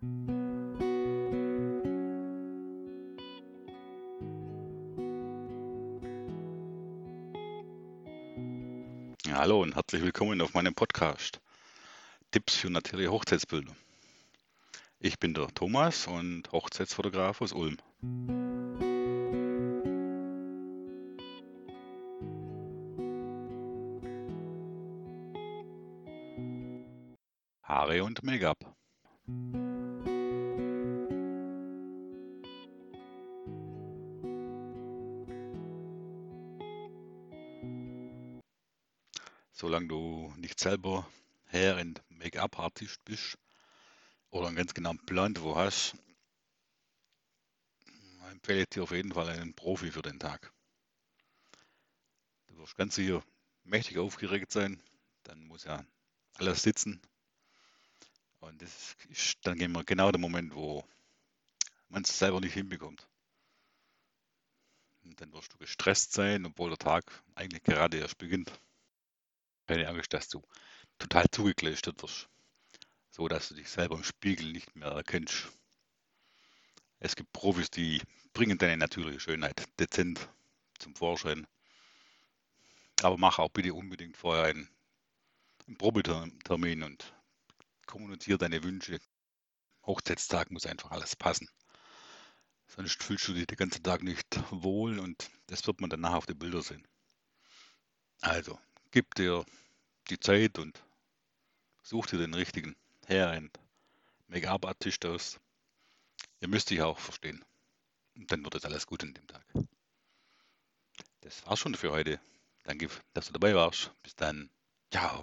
Hallo und herzlich willkommen auf meinem Podcast Tipps für natürliche Hochzeitsbilder. Ich bin der Thomas und Hochzeitsfotograf aus Ulm. Haare und Make-up. Solange du nicht selber Hair- und Make-up-Artist bist oder einen ganz genauen Plan wo hast, empfehle ich dir auf jeden Fall einen Profi für den Tag. Du wirst ganz sicher mächtig aufgeregt sein, dann muss ja alles sitzen, und das ist dann genau der Moment, wo man es selber nicht hinbekommt. Und dann wirst du gestresst sein, obwohl der Tag eigentlich gerade erst beginnt. Keine Angst, dass du total zugekleistert wirst, so dass du dich selber im Spiegel nicht mehr erkennst. Es gibt Profis, die bringen deine natürliche Schönheit dezent zum Vorschein. Aber mach auch bitte unbedingt vorher einen, einen Probetermin und kommuniziere deine Wünsche. Hochzeitstag muss einfach alles passen. Sonst fühlst du dich den ganzen Tag nicht wohl und das wird man danach auf den Bildern sehen. Also, gib dir die Zeit und such dir den richtigen Hair- und Make-up-Artist aus. Ihr müsst dich auch verstehen. Und dann wird es alles gut an dem Tag. Das war's schon für heute. Danke, dass du dabei warst. Bis dann. Ciao.